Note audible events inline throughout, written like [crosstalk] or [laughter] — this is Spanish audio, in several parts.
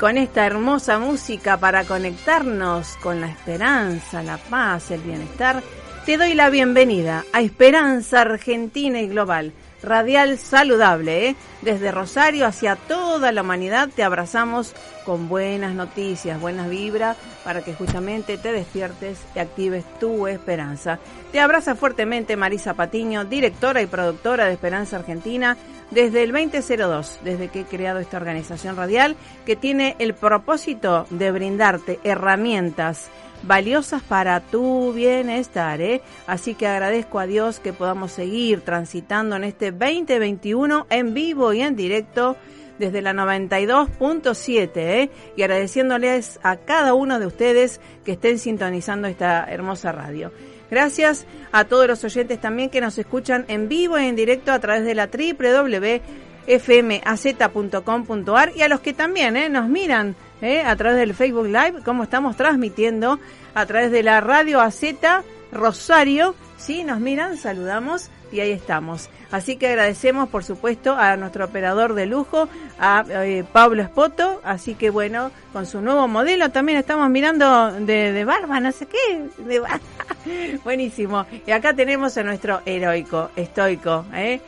Con esta hermosa música para conectarnos con la esperanza, la paz, el bienestar, te doy la bienvenida a Esperanza Argentina y Global, radial saludable, ¿eh? Desde Rosario hacia toda la humanidad te abrazamos con buenas noticias, buenas vibras, para que justamente te despiertes y actives tu esperanza. Te abraza fuertemente Marisa Patiño, directora y productora de Esperanza Argentina, desde el 2002, desde que he creado esta organización radial que tiene el propósito de brindarte herramientas valiosas para tu bienestar. ¿eh? Así que agradezco a Dios que podamos seguir transitando en este 2021 en vivo y en directo desde la 92.7 ¿eh? y agradeciéndoles a cada uno de ustedes que estén sintonizando esta hermosa radio. Gracias a todos los oyentes también que nos escuchan en vivo y en directo a través de la www.fmaz.com.ar y a los que también eh, nos miran eh, a través del Facebook Live, como estamos transmitiendo a través de la radio AZ Rosario. Sí, nos miran, saludamos y ahí estamos. Así que agradecemos, por supuesto, a nuestro operador de lujo, a eh, Pablo Espoto. Así que bueno, con su nuevo modelo también estamos mirando de, de barba, no sé qué. De [laughs] Buenísimo. Y acá tenemos a nuestro heroico, estoico, ¿eh?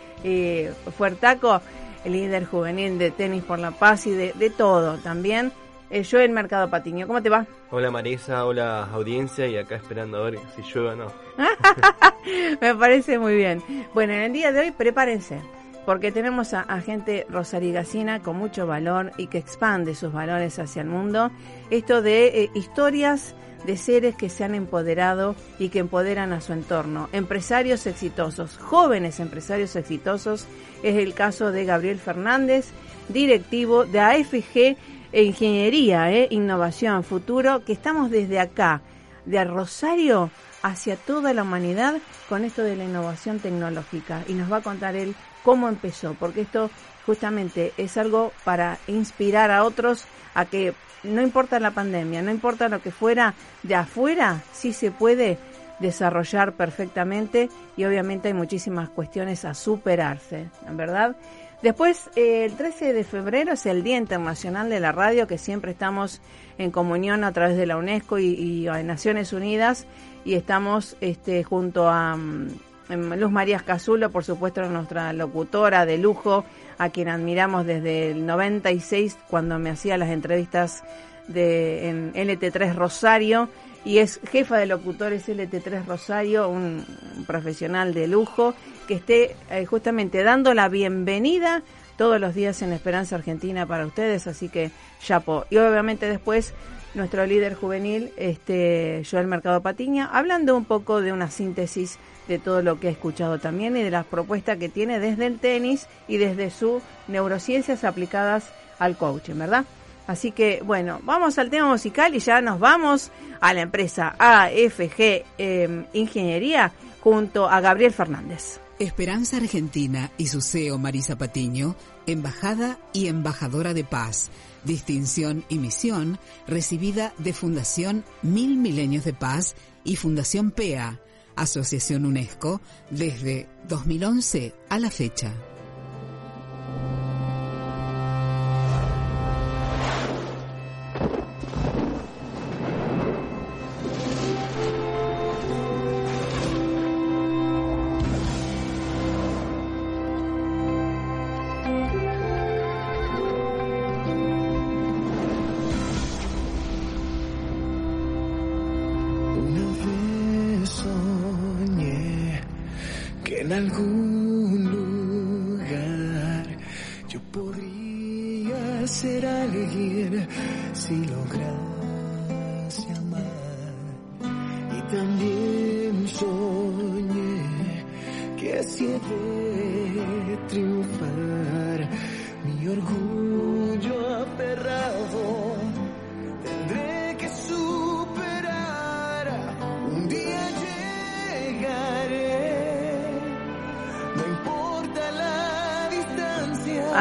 Fuertaco, el líder juvenil de Tenis por la Paz y de todo también. Eh, yo en Mercado Patiño. ¿Cómo te va? Hola Marisa, hola audiencia y acá esperando a ver si llueve o no. [laughs] Me parece muy bien. Bueno, en el día de hoy prepárense, porque tenemos a, gente rosarigacina con mucho valor y que expande sus valores hacia el mundo. Esto de eh, historias de seres que se han empoderado y que empoderan a su entorno. Empresarios exitosos, jóvenes empresarios exitosos. Es el caso de Gabriel Fernández, directivo de AFG e ingeniería, eh, innovación, futuro, que estamos desde acá, de Rosario hacia toda la humanidad con esto de la innovación tecnológica. Y nos va a contar él cómo empezó, porque esto justamente es algo para inspirar a otros a que no importa la pandemia, no importa lo que fuera de afuera, sí se puede desarrollar perfectamente y obviamente hay muchísimas cuestiones a superarse, ¿verdad? Después, eh, el 13 de febrero es el Día Internacional de la Radio, que siempre estamos en comunión a través de la UNESCO y, Naciones Unidas, y estamos este, junto a mm, Luz María Cazulo, por supuesto, nuestra locutora de lujo, a quien admiramos desde el 96, cuando me hacía las entrevistas de, en LT3 Rosario, y es jefa de locutores LT3 Rosario, un profesional de lujo, que esté eh, justamente dando la bienvenida todos los días en Esperanza Argentina para ustedes, así que chapo. Y obviamente después nuestro líder juvenil, este Joel Mercado Patiña, hablando un poco de una síntesis de todo lo que ha escuchado también y de las propuestas que tiene desde el tenis y desde sus neurociencias aplicadas al coaching, ¿verdad? Así que bueno, vamos al tema musical y ya nos vamos a la empresa AFG em, Ingeniería junto a Gabriel Fernández. Esperanza Argentina y su CEO Marisa Patiño, embajada y embajadora de paz, distinción y misión recibida de Fundación Mil Milenios de Paz y Fundación PEA, Asociación UNESCO, desde 2011 a la fecha.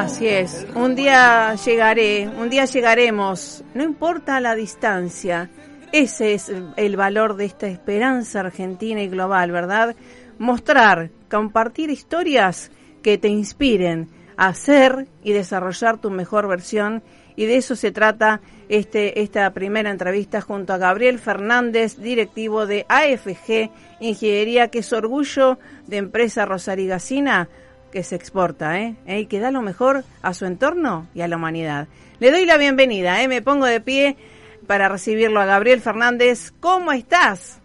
Así es, un día llegaré, un día llegaremos, no importa la distancia. Ese es el valor de esta esperanza argentina y global, ¿verdad? Mostrar, compartir historias que te inspiren hacer y desarrollar tu mejor versión y de eso se trata este, esta primera entrevista junto a Gabriel Fernández, directivo de AFG Ingeniería, que es orgullo de empresa Rosarigacina que se exporta ¿eh? ¿eh? y que da lo mejor a su entorno y a la humanidad. Le doy la bienvenida, ¿eh? me pongo de pie para recibirlo a Gabriel Fernández. ¿Cómo estás?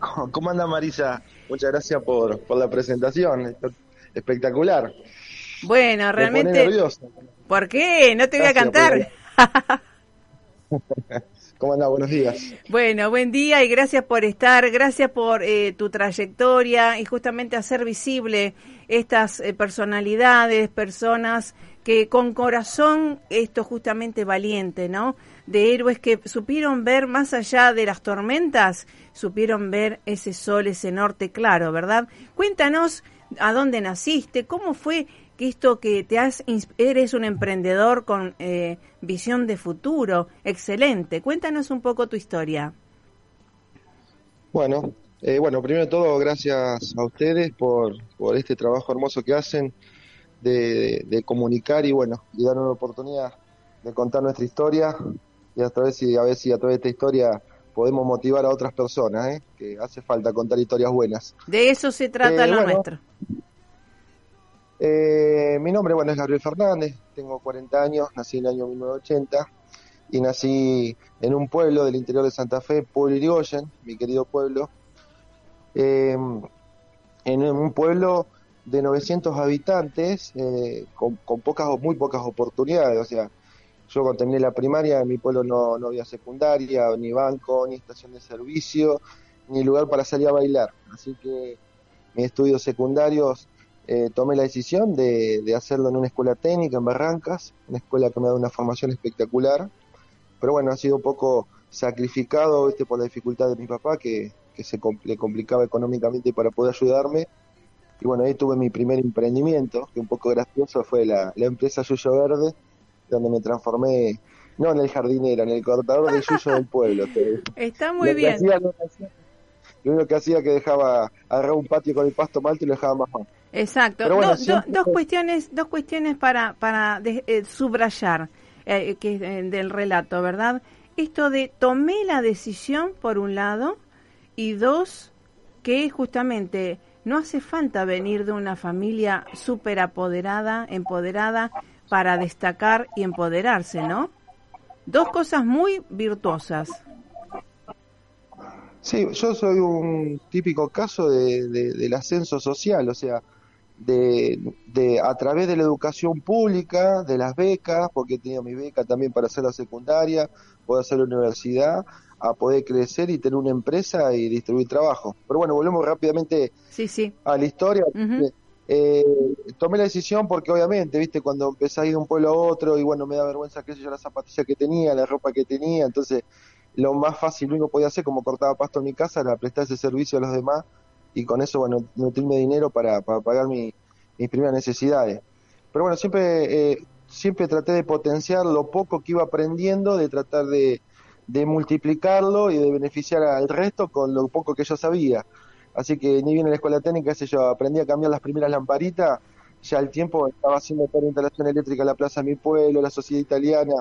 [laughs] ¿Cómo anda Marisa? Muchas gracias por, por la presentación, espectacular. Bueno, realmente... ¿Por qué? No te voy a cantar. [laughs] ¿Cómo anda? Buenos días. Bueno, buen día y gracias por estar, gracias por eh, tu trayectoria y justamente hacer visible estas eh, personalidades, personas que con corazón, esto justamente valiente, ¿no? De héroes que supieron ver más allá de las tormentas, supieron ver ese sol, ese norte claro, ¿verdad? Cuéntanos a dónde naciste, cómo fue que esto que te has, eres un emprendedor con eh, visión de futuro, excelente. Cuéntanos un poco tu historia. Bueno, eh, bueno, primero de todo, gracias a ustedes por, por este trabajo hermoso que hacen de, comunicar y bueno, y dar una oportunidad de contar nuestra historia y a través y a ver si a través de esta historia podemos motivar a otras personas, ¿eh? que hace falta contar historias buenas. De eso se trata lo nuestro. Eh, mi nombre, bueno, es Gabriel Fernández, tengo 40 años, nací en el año 1980 y nací en un pueblo del interior de Santa Fe, Pueblo Irigoyen, mi querido pueblo, em, en un pueblo de 900 habitantes eh, con, pocas o muy pocas oportunidades, o sea, yo cuando terminé la primaria en mi pueblo no, no había secundaria, ni banco, ni estación de servicio, ni lugar para salir a bailar, así que mis estudios secundarios eh, tomé la decisión de, hacerlo en una escuela técnica en Barrancas, una escuela que me da una formación espectacular, pero bueno, ha sido un poco sacrificado este por la dificultad de mi papá, que, se le complicaba económicamente para poder ayudarme. Y bueno, ahí tuve mi primer emprendimiento, que un poco gracioso fue la, empresa Yuyo Verde, donde me transformé, no en el jardinero, en el cortador de yuyo del pueblo. Está muy bien. Lo, único que hacía que dejaba agarrar un patio con el pasto malto y lo dejaba más mal. Exacto. dos cuestiones, dos cuestiones para para eh, subrayar eh, que eh, del relato, ¿verdad? Esto de tomé la decisión por un lado y dos que justamente no hace falta venir de una familia súper apoderada, empoderada para destacar y empoderarse, ¿no? Dos cosas muy virtuosas. Sí, yo soy un típico caso de, del ascenso social, o sea, de, de, a través de la educación pública, de las becas, porque he tenido mi beca también para hacer la secundaria, poder hacer la universidad, a poder crecer y tener una empresa y distribuir trabajo. Pero bueno, volvemos rápidamente sí, sí. a la historia. eh, tomé la decisión porque obviamente, viste, cuando empecé a ir de un pueblo a otro y bueno, me da vergüenza que yo la zapatilla que tenía, la ropa que tenía, entonces lo más fácil lo único que podía hacer como cortaba pasto en mi casa era prestar ese servicio a los demás y con eso, bueno, nutrirme dinero para, para pagar mis primeras necesidades. Pero bueno, siempre, eh, siempre traté de potenciar lo poco que iba aprendiendo, de tratar de, de multiplicarlo y de beneficiar al resto con lo poco que yo sabía. Así que ni bien en la escuela técnica, sé yo, aprendí a cambiar las primeras lamparitas, ya al tiempo estaba haciendo toda la instalación eléctrica en la plaza de mi pueblo, la sociedad italiana,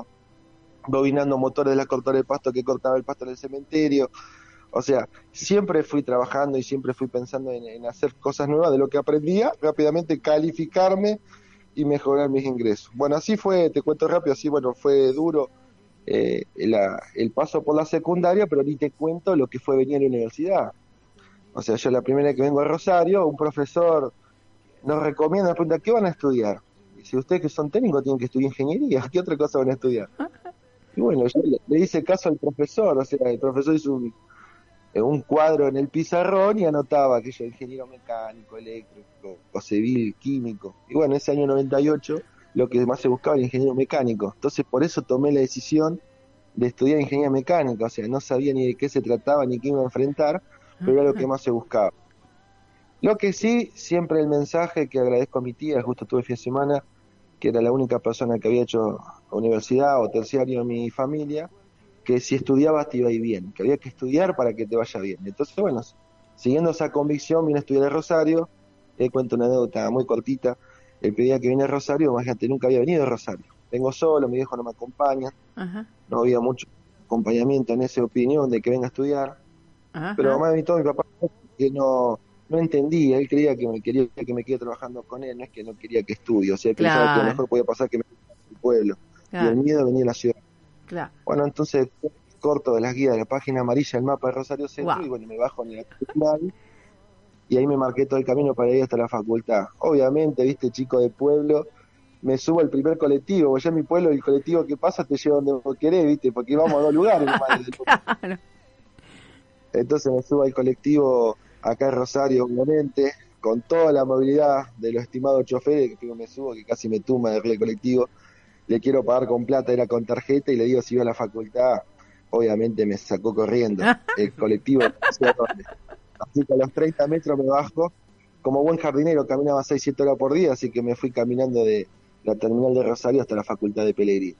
bobinando motores de la cortora de pasto que cortaba el pasto en el cementerio, o sea, siempre fui trabajando y siempre fui pensando en, hacer cosas nuevas de lo que aprendía, rápidamente calificarme y mejorar mis ingresos. Bueno, así fue, te cuento rápido, así bueno, fue duro eh, el paso por la secundaria, pero ni te cuento lo que fue venir a la universidad. O sea, yo la primera vez que vengo a Rosario, un profesor nos recomienda, nos pregunta, ¿qué van a estudiar? Si ustedes que son técnicos tienen que estudiar ingeniería, [laughs] ¿qué otra cosa van a estudiar? Y bueno, yo le, le hice caso al profesor, o sea, el profesor hizo un, un cuadro en el pizarrón y anotaba que yo ingeniero mecánico, eléctrico, o civil, químico. Y bueno, ese año 98 lo que más se buscaba era ingeniero mecánico. Entonces por eso tomé la decisión de estudiar ingeniería mecánica, o sea, no sabía ni de qué se trataba ni qué iba a enfrentar, pero era lo que más se buscaba. Lo que sí, siempre el mensaje que agradezco a mi tía, justo tuve fin de semana, que era la única persona que había hecho universidad o terciario en mi familia, que si estudiabas te iba a ir bien, que había que estudiar para que te vaya bien. Entonces, bueno, siguiendo esa convicción, vine a estudiar en Rosario, te cuento una anécdota muy cortita. el día que vine a Rosario, imagínate, nunca había venido a Rosario. Vengo solo, mi viejo no me acompaña, no había mucho acompañamiento en esa opinión de que venga a estudiar. Pero mamá y todo mi papá que no, no entendía, él creía que me quería que me quede trabajando con él, no es que no quería que estudie, o sea, pensaba que lo mejor podía pasar que me el pueblo. Y el miedo venía a la ciudad. Bueno, entonces corto de las guías de la página amarilla el mapa de Rosario Centro y bueno, me bajo en el y ahí me marqué todo el camino para ir hasta la facultad. Obviamente, viste, chico de pueblo, me subo al primer colectivo, ya en mi pueblo el colectivo que pasa te lleva donde vos querés, viste, porque íbamos a dos lugares. [laughs] Entonces me subo al colectivo acá en Rosario, obviamente, con toda la movilidad de los estimados choferes, que me subo, que casi me tumba el colectivo, le quiero pagar con plata, era con tarjeta, y le digo si iba a la facultad, obviamente me sacó corriendo. [laughs] El colectivo, así que a los 30 metros me bajo, como buen jardinero caminaba 6, 7 horas por día, así que me fui caminando de la terminal de Rosario hasta la facultad de Pellegrini.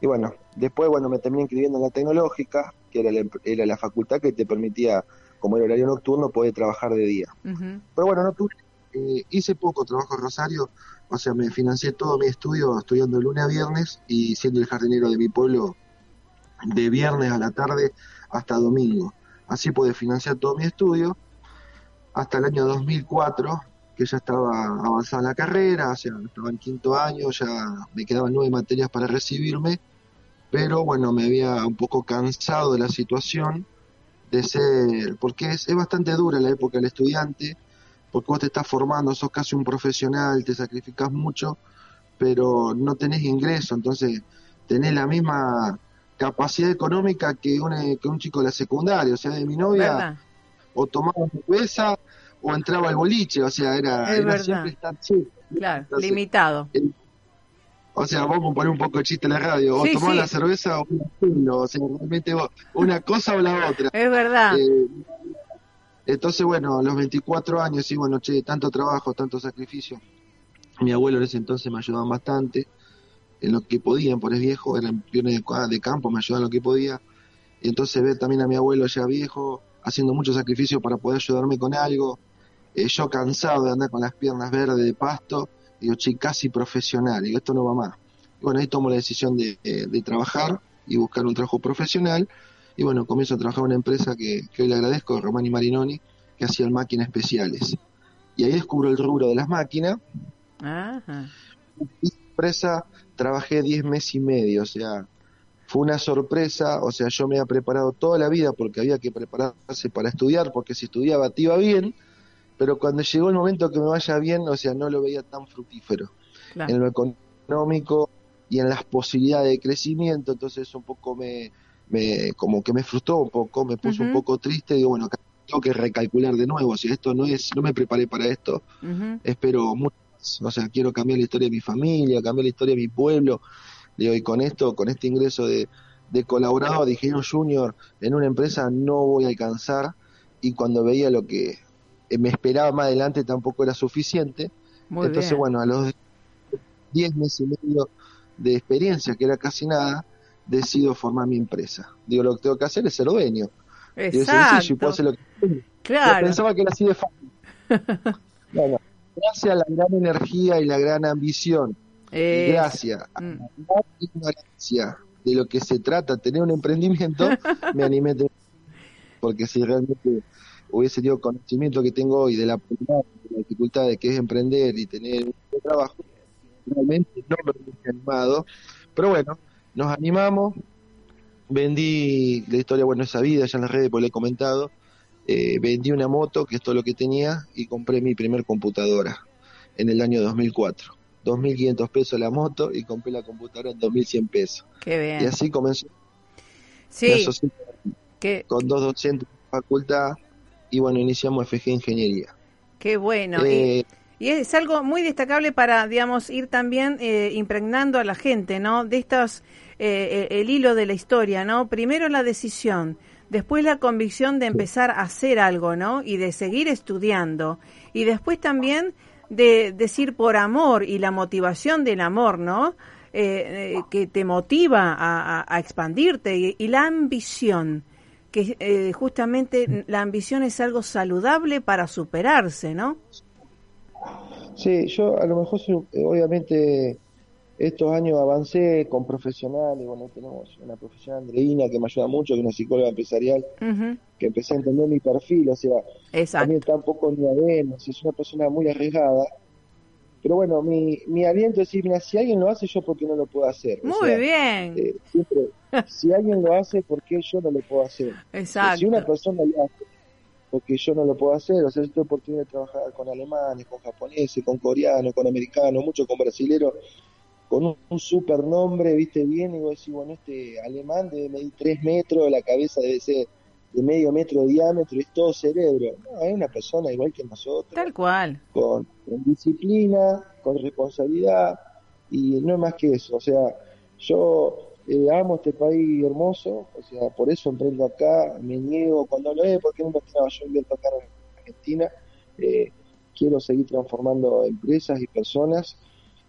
Y bueno, después bueno me terminé inscribiendo en la tecnológica, que era la, era la facultad que te permitía, como era horario nocturno, poder trabajar de día. Pero bueno, no tuve, eh, hice poco trabajo en Rosario, o sea, me financié todo mi estudio estudiando lunes a viernes y siendo el jardinero de mi pueblo de viernes a la tarde hasta domingo. Así pude financiar todo mi estudio hasta el año 2004, que ya estaba avanzada la carrera, o sea, estaba en quinto año, ya me quedaban nueve materias para recibirme, pero bueno, me había un poco cansado de la situación de ser, porque es, es bastante dura la época del estudiante, porque vos te estás formando, sos casi un profesional, te sacrificás mucho, pero no tenés ingreso, entonces tenés la misma capacidad económica que, que un chico de la secundaria, o sea, de mi novia, o tomaba cerveza o entraba al boliche, o sea, era, era siempre estar Claro, limitado. O sea, vamos a poner un poco de chiste en la radio, o tomar la cerveza o un o sea, realmente una cosa o la otra. Es verdad. Eh, entonces, bueno, a los 24 años, y bueno, che, tanto trabajo, tanto sacrificio. Mi abuelo en ese entonces me ayudaba bastante en lo que podían, por es viejo, eran piones de, campo, me ayudaban en lo que podía. Y entonces ver también a mi abuelo ya viejo, haciendo mucho sacrificio para poder ayudarme con algo, eh, yo cansado de andar con las piernas verdes de pasto, digo, che, casi profesional, digo, esto no va más. bueno, ahí tomo la decisión de, de, trabajar y buscar un trabajo profesional, y bueno, comienzo a trabajar en una empresa que, que hoy le agradezco, Romani Marinoni, que hacía máquinas especiales. Y ahí descubro el rubro de las máquinas. Ajá. empresa trabajé 10 meses y medio, o sea, fue una sorpresa, o sea, yo me había preparado toda la vida porque había que prepararse para estudiar, porque si estudiaba te iba bien, pero cuando llegó el momento que me vaya bien, o sea, no lo veía tan fructífero. En lo económico y en las posibilidades de crecimiento, entonces un poco me, me como que me frustró un poco, me puso un poco triste, digo, bueno, tengo que recalcular de nuevo, si esto no es, no me preparé para esto, espero mucho o sea, quiero cambiar la historia de mi familia, cambiar la historia de mi pueblo, digo, y con esto, con este ingreso de, de colaborador de ingeniero junior en una empresa no voy a alcanzar, y cuando veía lo que me esperaba más adelante tampoco era suficiente, entonces bueno, a los 10 meses y medio de experiencia, que era casi nada, decido formar mi empresa. Digo, lo que tengo que hacer es ser dueño. Exacto. y puedo hacer lo que Claro. pensaba que era así de fácil. [laughs] bueno, gracias a la gran energía y la gran ambición, gracias a mm. la ignorancia de lo que se trata tener un emprendimiento, [laughs] me animé porque si realmente hubiese tenido conocimiento que tengo hoy de la, de la dificultad de que es emprender y tener un trabajo, realmente no me hubiese animado, pero bueno, nos animamos, vendí la historia, bueno, esa vida ya en las redes, pues le he comentado, eh, vendí una moto, que es todo lo que tenía, y compré mi primer computadora en el año 2004. 2.500 pesos la moto y compré la computadora en 2.100 pesos. Qué bien. Y así comenzó. Sí. Con dos docentes de facultad y bueno, iniciamos FG Ingeniería. Qué bueno. y, eh, es algo muy destacable para, digamos, ir también eh, impregnando a la gente, ¿no? De estas, el hilo de la historia, ¿no? Primero la decisión después la convicción de empezar a hacer algo, ¿no? Y de seguir estudiando. Y después también de decir por amor y la motivación del amor, ¿no? Eh, eh, que te motiva a, expandirte y, la ambición, que eh, justamente la ambición es algo saludable para superarse, ¿no? Sí, yo a lo mejor, eh, obviamente, estos años avancé con profesionales, bueno, tenemos una profesional Andreina que me ayuda mucho, que es una psicóloga empresarial, que empecé a entender mi perfil, o sea, también tampoco ni adeno, es una persona muy arriesgada, pero bueno, mi, mi aliento es decir, mira, si alguien lo hace, yo porque no lo puedo hacer. Muy bien. Eh, siempre, si alguien lo hace, ¿por qué yo no lo puedo hacer? Exacto. Si una persona lo hace, porque yo no lo puedo hacer, o sea, yo tengo oportunidad de trabajar con alemanes, con japoneses, con coreanos, con americanos, mucho con brasileros, con un, super nombre, viste bien, y vos decís, bueno, este alemán debe medir tres metros, la cabeza debe ser de medio metro de diámetro, es todo cerebro. No, hay una persona igual que nosotros. Tal cual. Con, disciplina, con responsabilidad, y no es más que eso. O sea, yo eh, amo este país hermoso, o sea, por eso emprendo acá, me niego cuando lo es, porque no me yo invierto acá en Argentina, eh, quiero seguir transformando empresas y personas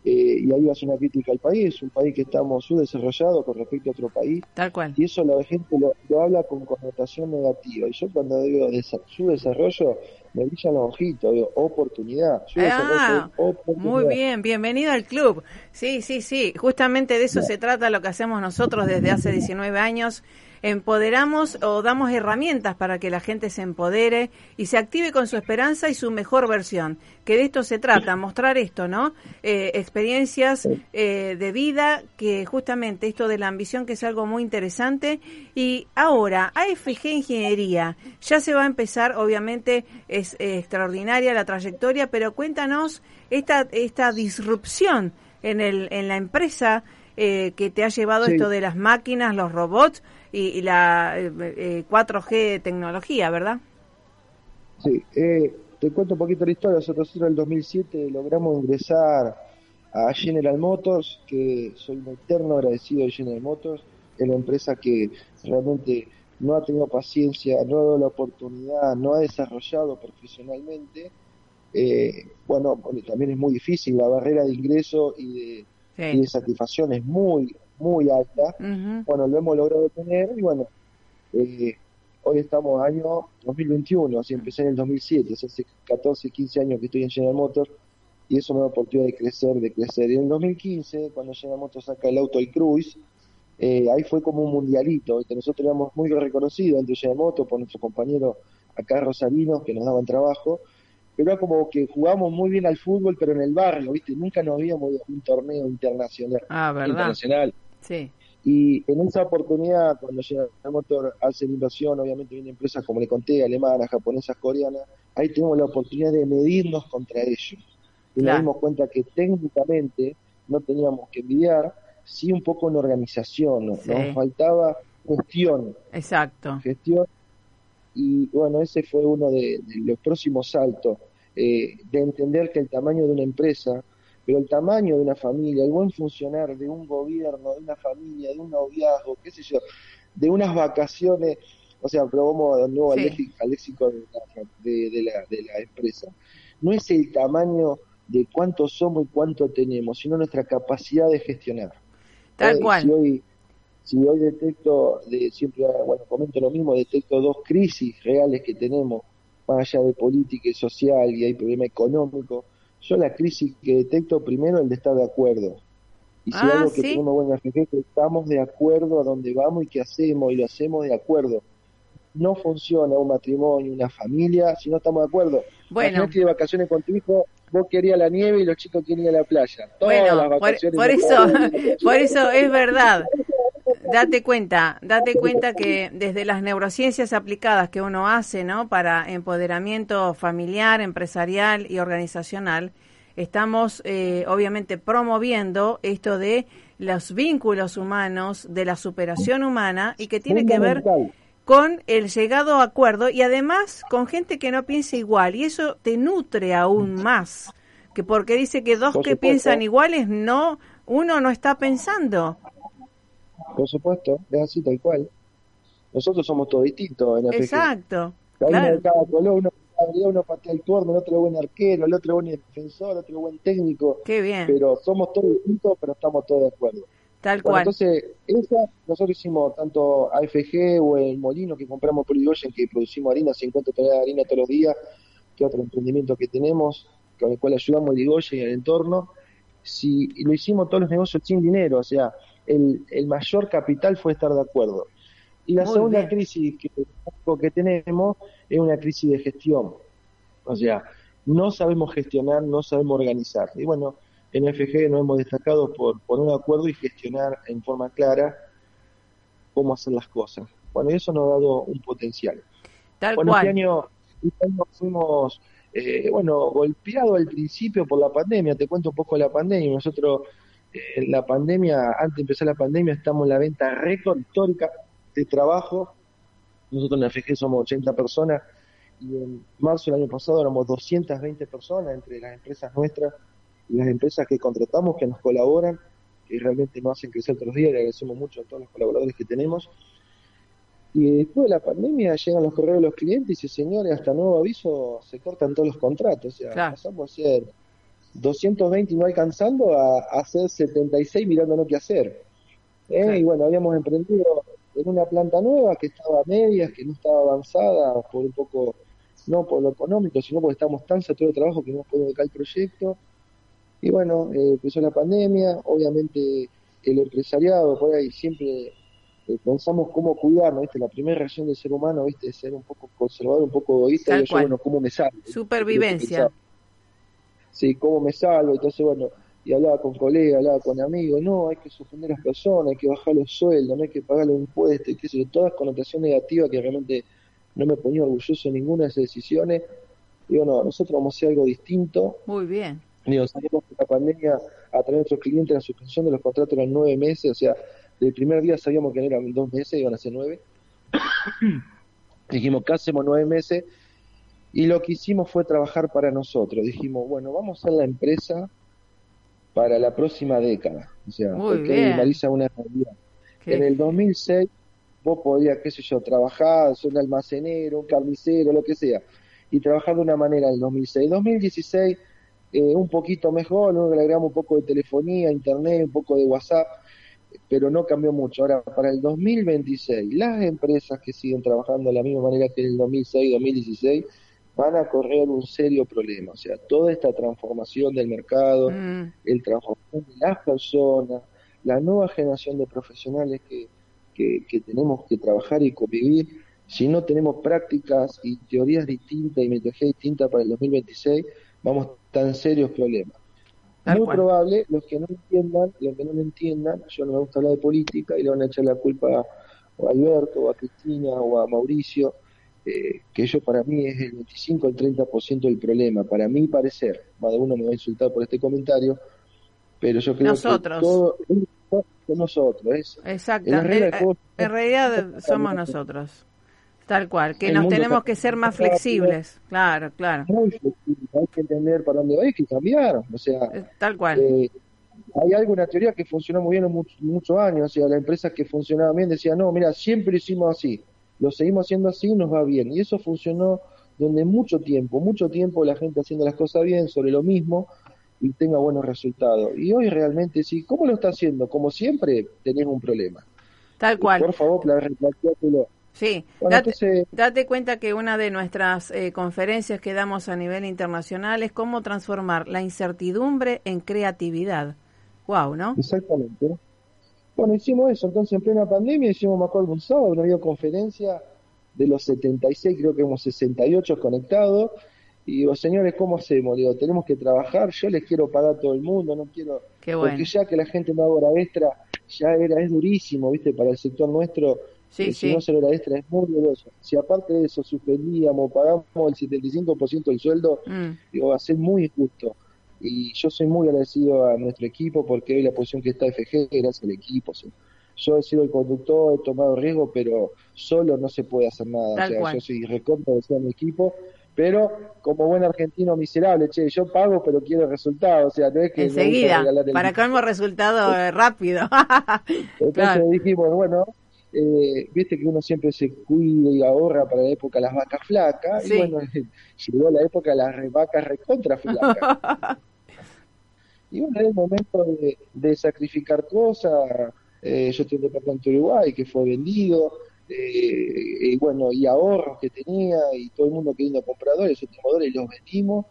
eh, y ahí hace una crítica al país, un país que estamos subdesarrollado con respecto a otro país. Tal cual. Y eso la gente lo, habla con connotación negativa. Y yo cuando digo su desarrollo, me brillan los ojitos, digo, oportunidad. Ah, muy bien, bienvenido al club. Sí, sí, sí, justamente de eso se trata lo que hacemos nosotros desde hace 19 años empoderamos o damos herramientas para que la gente se empodere y se active con su esperanza y su mejor versión. Que de esto se trata, mostrar esto, ¿no? Eh, experiencias eh, de vida, que justamente esto de la ambición, que es algo muy interesante. Y ahora, AFG Ingeniería, ya se va a empezar, obviamente es eh, extraordinaria la trayectoria, pero cuéntanos esta, esta disrupción en, el, en la empresa que te ha llevado esto de las máquinas, los robots y, la 4G eh, tecnología, ¿verdad? Sí, eh, te cuento un poquito la historia. Nosotros en el 2007 logramos ingresar a General Motors, que soy un eterno agradecido de General Motors, es la empresa que realmente no ha tenido paciencia, no ha dado la oportunidad, no ha desarrollado profesionalmente. Eh, bueno, también es muy difícil, la barrera de ingreso y de, y de satisfacción es muy, muy alta. Bueno, lo hemos logrado tener y bueno, eh, hoy estamos año 2021, así empecé en el 2007, hace 14, 15 años que estoy en General Motors y eso me da oportunidad de crecer, de crecer. Y en el 2015, cuando General Motors saca el auto el Cruise, eh, ahí fue como un mundialito, que nosotros éramos muy reconocidos entre General Motors por nuestros compañeros acá rosarinos que nos daban trabajo, pero era como que jugamos muy bien al fútbol, pero en el barrio, ¿viste? Nunca nos habíamos ido a un torneo internacional. Ah, internacional. Sí. Y en esa oportunidad, cuando el motor, hace la inversión, obviamente vienen empresas como le conté, alemanas, japonesas, coreanas, ahí tenemos la oportunidad de medirnos contra ellos. Y nos dimos cuenta que técnicamente no teníamos que envidiar, sí un poco en organización, nos faltaba gestión. Exacto. Gestión. Y bueno, ese fue uno de, los próximos saltos, eh, de entender que el tamaño de una empresa pero el tamaño de una familia, el buen funcionar de un gobierno, de una familia, de un noviazgo, qué sé yo, de unas vacaciones, o sea, probamos de nuevo al, léxico de la, de, la, empresa, no es el tamaño de cuánto somos y cuánto tenemos, sino nuestra capacidad de gestionar. Tal cual. Si hoy, si hoy detecto, de, siempre, bueno, comento lo mismo, detecto dos crisis reales que tenemos, más allá de política y social, y hay problema económico, yo la crisis que detecto primero es el de estar de acuerdo. Y si ah, algo que tenemos buena fe que estamos de acuerdo a dónde vamos y qué hacemos y lo hacemos de acuerdo. No funciona un matrimonio, una familia si no estamos de acuerdo. Bueno. de vacaciones con tu hijo, vos querías la nieve y los chicos querían a la playa. bueno, por, por eso, [laughs] por eso es verdad date cuenta, date cuenta que desde las neurociencias aplicadas que uno hace, ¿no? Para empoderamiento familiar, empresarial y organizacional, estamos eh, obviamente promoviendo esto de los vínculos humanos, de la superación humana y que tiene que ver con el llegado a acuerdo y además con gente que no piensa igual. Y eso te nutre aún más que porque dice que dos que piensan iguales no uno no está pensando por supuesto, es así tal cual. Nosotros somos todos distintos en Exacto. Cada cada color, uno, uno patea el córner, el otro es buen arquero, el otro es buen defensor, el otro es buen técnico. Qué bien. Pero somos todos distintos, pero estamos todos de acuerdo. Tal cual. Entonces, esa, nosotros hicimos tanto AFG o el molino que compramos por Irigoyen, que producimos harina, 50 toneladas de harina todos los días, que otro emprendimiento que tenemos, con el cual ayudamos a Ligoya y al entorno, si lo hicimos todos los negocios sin dinero, o sea, el, el mayor capital fue estar de acuerdo. Y la segunda crisis que, que tenemos es una crisis de gestión. O sea, no sabemos gestionar, no sabemos organizar. Y bueno, en FG nos hemos destacado por poner un acuerdo y gestionar en forma clara cómo hacer las cosas. Bueno, y eso nos ha dado un potencial. Tal bueno, cual. Este año, este año fuimos, eh, bueno, golpeados al principio por la pandemia. Te cuento un poco de la pandemia. Nosotros, la pandemia, antes de empezar la pandemia, estamos en la venta récord histórica de trabajo. Nosotros en FG somos 80 personas y en marzo del año pasado éramos 220 personas entre las empresas nuestras y las empresas que contratamos, que nos colaboran, que realmente nos hacen crecer todos los días. Le agradecemos mucho a todos los colaboradores que tenemos. Y después de la pandemia llegan los correos de los clientes y dicen, señores, hasta nuevo aviso se cortan todos los contratos. O sea, Claro. pasamos a ser 220 y no alcanzando a, a hacer 76 mirándonos qué hacer. ¿Eh? Y bueno, habíamos emprendido en una planta nueva que estaba a medias, que no estaba avanzada por un poco, no por lo económico, sino porque estamos tan saturados de trabajo que no podemos dedicar el proyecto. Y bueno, eh, empezó la pandemia, obviamente el empresariado por ahí siempre eh, pensamos cómo cuidarnos, ¿viste? La primera reacción del ser humano, ¿viste? Es ser un poco conservador, un poco egoísta, Tal y yo, cual. bueno, ¿cómo me salvo? Supervivencia. Sí, ¿cómo me salvo? Entonces, bueno, y hablaba con colegas, hablaba con amigos, no, hay que suspender a las personas, hay que bajar los sueldos, no hay que pagar los impuestos, y qué sé yo, todas connotación negativa que realmente no me ponía orgulloso de ninguna de esas decisiones. Digo, no, nosotros vamos a hacer algo distinto, Muy bien. Digo, sabemos que la pandemia a través de nuestros clientes la suspensión de los contratos eran nueve meses, o sea, del primer día sabíamos que no eran dos meses, iban a ser nueve. [coughs] Dijimos, ¿qué hacemos nueve meses? Y lo que hicimos fue trabajar para nosotros. Dijimos, bueno, vamos a ser la empresa para la próxima década. O sea, porque. Marisa una realidad. Qué- En el 2006 vos podías, qué sé yo, trabajar, ser un almacenero, un carnicero, lo que sea, y trabajar de una manera en el 2006. 2016, eh, un poquito mejor, luego le agregamos un poco de telefonía, internet, un poco de WhatsApp, pero no cambió mucho. Ahora, para el 2026, las empresas que siguen trabajando de la misma manera que en el 2006, 2016, van a correr un serio problema. O sea, toda esta transformación del mercado, Mm, el transformación de las personas, la nueva generación de profesionales que, que, que tenemos que trabajar y convivir. Si no tenemos prácticas y teorías distintas y metodología distinta para el 2026, vamos a en serios problemas. Tal Muy cual. probable, los que no entiendan, los que no lo entiendan, yo no me gusta hablar de política y le van a echar la culpa a Alberto, o a Cristina, o a Mauricio, eh, que yo para mí es el 25 al 30% del problema, para mi parecer, de uno me va a insultar por este comentario, pero yo creo Nosotros. que todo es nosotros, es Exacto. en la juego- en realidad somos nosotros. Tal cual. Que El nos tenemos que ser más flexibles. Claro, claro. muy flexible, hay que entender para dónde va hay que cambiar, o sea, Eh, Tal cual. Eh, hay algo, una teoría que funcionó muy bien en much- muchos años, o sea, las empresas que funcionaban bien decían, no, mira, siempre hicimos así, lo seguimos haciendo así y nos va bien. Y eso funcionó donde mucho tiempo, mucho tiempo la gente haciendo las cosas bien sobre lo mismo y tenga buenos resultados. Y hoy realmente sí, ¿cómo lo está haciendo? Como siempre, tenés un problema. Tal cual. Por favor, pla- replanteátelo. Sí. Bueno, Date, entonces, date cuenta que una de nuestras eh, conferencias que damos a nivel internacional es cómo transformar la incertidumbre en creatividad. Wow, ¿no? Exactamente. Bueno, hicimos eso. Entonces, en plena pandemia, hicimos, me acuerdo, un sábado, una videoconferencia de los 76, creo que hemos 68 conectados. Y digo, señores, ¿cómo hacemos? Digo, tenemos que trabajar. Yo les quiero pagar a todo el mundo, no quiero. Qué bueno. Porque ya que la gente no haga hora extra, ya era, es durísimo, ¿viste? Para el sector nuestro, Sí, eh, si sí. no hacer hora extra es muy doloroso. Si aparte de eso suspendíamos, pagamos el 75% del sueldo, Mm, digo, va a ser muy injusto. Y yo soy muy agradecido a nuestro equipo porque hoy la posición que está FG gracias al equipo. o sea, yo he sido el conductor, he tomado riesgo, pero solo no se puede hacer nada. Tal o sea, cual. yo soy recontra de mi equipo, pero como buen argentino miserable, che, yo pago, pero quiero resultados. O sea, no es que Enseguida, el para equipo. colmo resultado rápido. [laughs] Entonces Claro. dijimos, bueno, eh, viste que uno siempre se cuida y ahorra para la época de las vacas flacas, Sí. y bueno, [laughs] llegó la época de las vacas recontra flacas. [laughs] y bueno, era el momento de, de sacrificar cosas. Eh, yo tengo un departamento en Uruguay que fue vendido, eh, y bueno, y ahorros que tenía, y todo el mundo queriendo compradores o tomadores, los vendimos.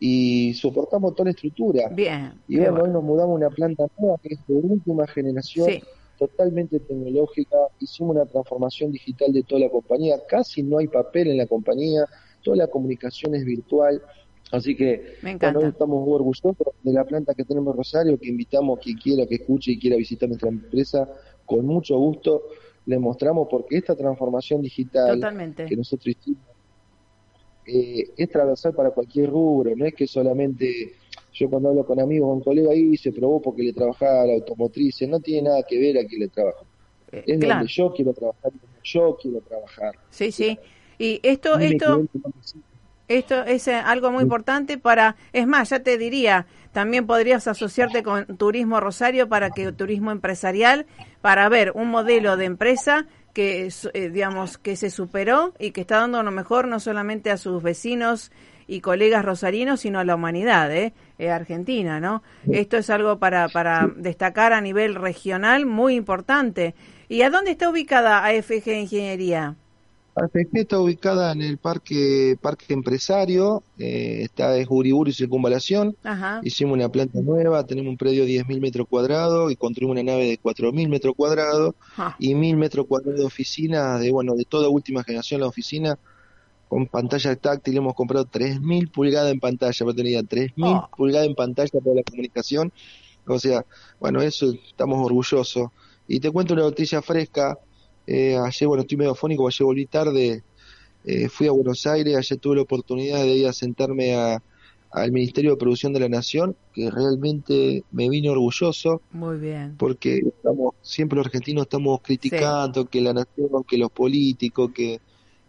y soportamos toda la estructura. Bien. Y bueno, hoy nos mudamos a una planta nueva que es de última generación, totalmente tecnológica. Hicimos una transformación digital de toda la compañía. Casi no hay papel en la compañía, toda la comunicación es virtual. Así que bueno, hoy estamos muy orgullosos de la planta que tenemos en Rosario, que invitamos a quien quiera que escuche y quiera visitar nuestra empresa con mucho gusto. Le mostramos porque esta transformación digital que nosotros hicimos eh, es transversal para cualquier rubro, no es que solamente yo cuando hablo con amigos, con colegas ahí se probó porque le trabajaba a la automotriz, no tiene nada que ver a quién le trabajo. Eh, es donde yo quiero trabajar, yo quiero trabajar. Sí, sí. Y esto, esto, esto es eh, algo muy importante para, es más, ya te diría, también podrías asociarte con Turismo Rosario para que Turismo Empresarial, para ver un modelo de empresa que eh, digamos que se superó y que está dando lo mejor no solamente a sus vecinos y colegas rosarinos, sino a la humanidad, ¿eh? eh Argentina, ¿no? Esto es algo para, para destacar a nivel regional muy importante. ¿Y a dónde está ubicada AFG Ingeniería? AFG está ubicada en el parque parque empresario, eh, está en Uriburu y Circunvalación. Hicimos una planta nueva, tenemos un predio de 10.000 metros cuadrados y construimos una nave de 4.000 metros cuadrados y 1.000 metros cuadrados de oficina, de bueno de toda última generación la oficina con pantalla táctil. Hemos comprado 3.000 pulgadas en pantalla, tenía 3.000 pulgadas en pantalla para la comunicación. O sea, bueno, eso estamos orgullosos. Y te cuento una noticia fresca eh, ayer, bueno, estoy medio fónico, ayer volví tarde, eh, fui a Buenos Aires, ayer tuve la oportunidad de ir a sentarme a, al Ministerio de Producción de la Nación, que realmente me vine orgulloso. Muy bien. Porque estamos, siempre los argentinos estamos criticando que la nación, que los políticos, que...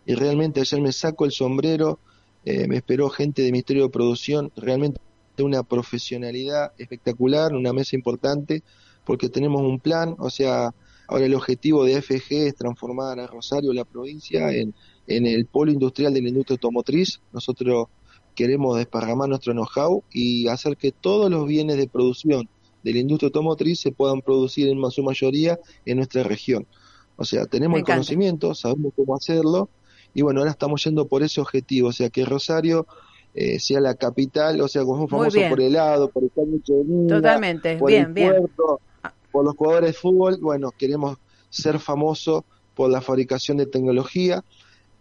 Y realmente ayer me saco el sombrero, eh, me esperó gente del Ministerio de Producción, realmente una profesionalidad espectacular, una mesa importante, porque tenemos un plan, o sea, Ahora el objetivo de FG es transformar a Rosario, la provincia, en, en el polo industrial de la industria automotriz. Nosotros queremos desparramar nuestro know-how y hacer que todos los bienes de producción de la industria automotriz se puedan producir en su mayoría en nuestra región. O sea, tenemos el conocimiento, sabemos cómo hacerlo y bueno, ahora estamos yendo por ese objetivo, o sea, que Rosario eh, sea la capital, o sea, como famoso por el helado, por el mucho de Totalmente, bien, bien por los jugadores de fútbol, bueno, queremos ser famosos por la fabricación de tecnología.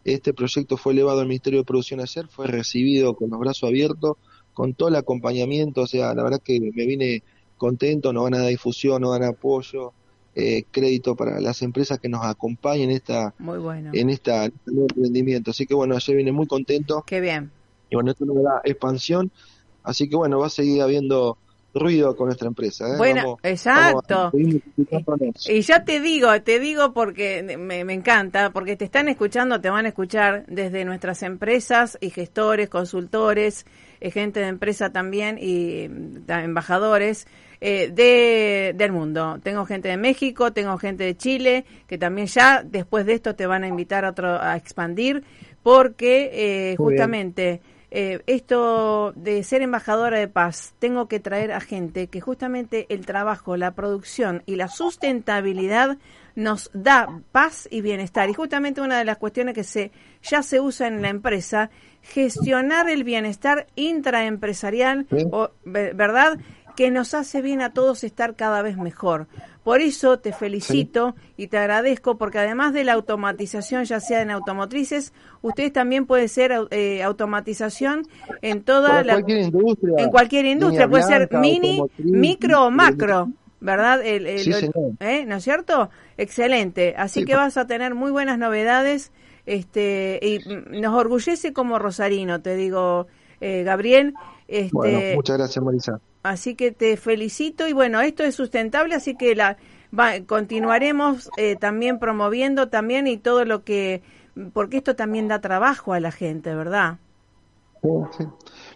Este proyecto fue elevado al Ministerio de Producción ayer, fue recibido con los brazos abiertos, con todo el acompañamiento, o sea, la verdad que me vine contento, nos van a dar difusión, nos van a dar apoyo, eh, crédito para las empresas que nos acompañen en esta muy bueno. en esta este nuevo emprendimiento. Así que bueno, ayer vine muy contento. Qué bien. Y bueno, esto nos da expansión, así que bueno, va a seguir habiendo ruido con nuestra empresa. ¿eh? Bueno, exacto. y ya te digo, te digo porque me, encanta, porque te están escuchando, te van a escuchar desde nuestras empresas y gestores, consultores, eh, gente de empresa también y embajadores. Eh, de, del mundo. Tengo gente de México, tengo gente de Chile, que también ya después de esto te van a invitar a, otro, a expandir, porque justamente eh, esto de ser embajadora de paz, tengo que traer a gente que justamente el trabajo, la producción y la sustentabilidad nos da paz y bienestar. Y justamente una de las cuestiones que se ya se usa en la empresa, gestionar el bienestar intraempresarial, ¿verdad? Que nos hace bien a todos estar cada vez mejor. Por eso te felicito y te agradezco porque además de la automatización, ya sea en automotrices, ustedes también puede ser eh, automatización en toda la cualquier industria, en cualquier industria, puede ser mini, micro o macro, ¿verdad? El, ¿eh? ¿No es cierto? Excelente. Así que vas a tener muy buenas novedades, este y nos orgullece como rosarino, te digo, eh, Gabriel. Este, bueno, muchas gracias, Marisa. Así que te felicito y bueno, esto es sustentable, así que la continuaremos eh, también promoviendo también y todo lo que, porque esto también da trabajo a la gente, ¿verdad? Sí,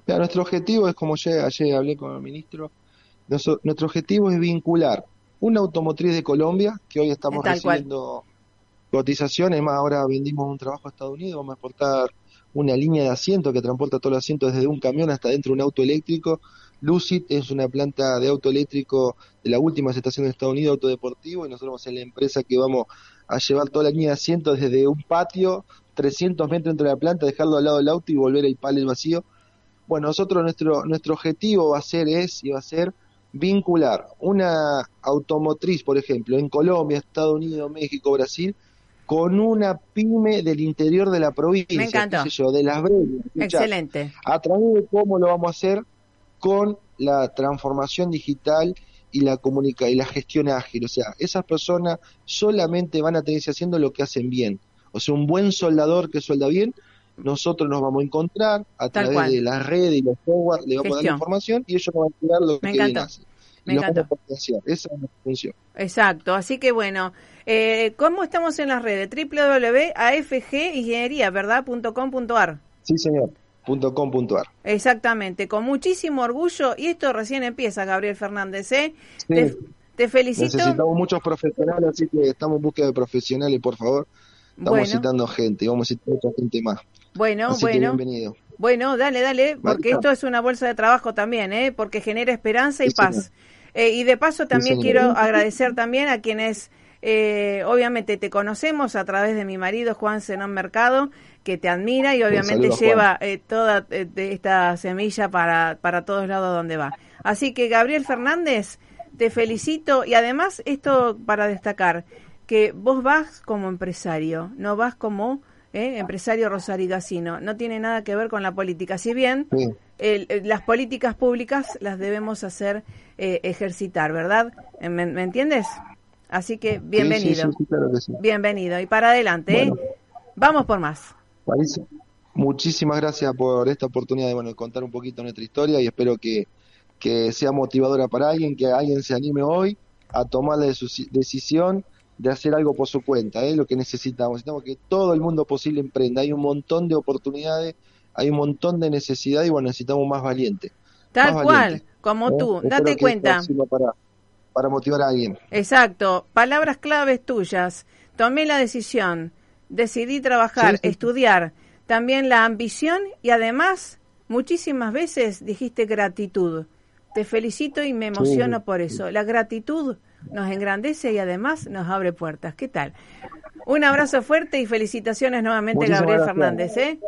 nuestro objetivo es, como ya ayer hablé con el ministro, nuestro, objetivo es vincular una automotriz de Colombia, que hoy estamos recibiendo cotizaciones, más ahora vendimos un trabajo a Estados Unidos, vamos a exportar una línea de asiento que transporta todos los asientos desde un camión hasta dentro de un auto eléctrico Lucid es una planta de auto eléctrico de la última estación de Estados Unidos, autodeportivo, y nosotros somos la empresa que vamos a llevar toda la línea de asientos desde un patio, 300 metros dentro de la planta, dejarlo al lado del auto y volver el panel vacío. Bueno, nosotros nuestro, nuestro objetivo va a ser, es y va a ser vincular una automotriz, por ejemplo, en Colombia, Estados Unidos, México, Brasil, con una pyme del interior de la provincia, Me encantó. qué sé yo, de las breves. Excelente. A través de cómo lo vamos a hacer con la transformación digital y la comunica y la gestión ágil. O sea, esas personas solamente van a tener que ir haciendo lo que hacen bien. O sea, un buen soldador que suelda bien, nosotros nos vamos a encontrar a Tal través cual. de las redes y los software, le vamos a dar la información y ellos nos van a tirar lo Me que encantó. hacen. Me y los encantó. vamos a potenciar. Esa es nuestra función. Exacto, así que bueno, eh, ¿cómo estamos en las redes? www.afgingería, ¿verdad? .com.ar. Sí, señor. Punto com punto ar. Exactamente, con muchísimo orgullo. Y esto recién empieza, Gabriel Fernández, ¿eh? Sí. Te, te felicito. Necesitamos muchos profesionales, así que estamos en búsqueda de profesionales, por favor. Estamos Bueno. necesitando gente y vamos a necesitar mucha gente más. Bueno, así que bueno. bienvenido. Bueno, dale, dale, porque esto es una bolsa de trabajo también, ¿eh? Porque genera esperanza y Sí, paz. Eh, y de paso también quiero agradecer también a quienes, eh, obviamente te conocemos a través de mi marido Juan Zenón Mercado, que te admira y obviamente saludo, lleva eh, toda eh, esta semilla para, para todos lados donde va. Así que Gabriel Fernández, te felicito y además esto para destacar, que vos vas como empresario, no vas como eh, empresario rosarigacino, no tiene nada que ver con la política, si bien Sí. el- el- las políticas públicas las debemos hacer eh, ejercitar, ¿verdad? Eh, ¿Me, me entiendes? Así que bienvenido, Sí, sí, sí, claro que sí. bienvenido y para adelante, ¿eh? Bueno. Vamos por más. Marisa, muchísimas gracias por esta oportunidad de bueno, contar un poquito nuestra historia y espero que, que sea motivadora para alguien, que alguien se anime hoy a tomar la deci- decisión de hacer algo por su cuenta, ¿eh? lo que necesitamos. Necesitamos que todo el mundo posible emprenda. Hay un montón de oportunidades, hay un montón de necesidades y bueno, necesitamos más valientes. Tal Más cual, valiente, como ¿eh? tú, Espero date cuenta. para, para motivar a alguien. Exacto, palabras claves tuyas. Tomé la decisión, decidí trabajar, Sí, sí. estudiar, también la ambición y además muchísimas veces dijiste gratitud. Te felicito y me emociono Sí. por eso. La gratitud nos engrandece y además nos abre puertas. ¿Qué tal? Un abrazo fuerte y felicitaciones nuevamente, Muchísimas Gabriel gracias. Fernández. ¿eh?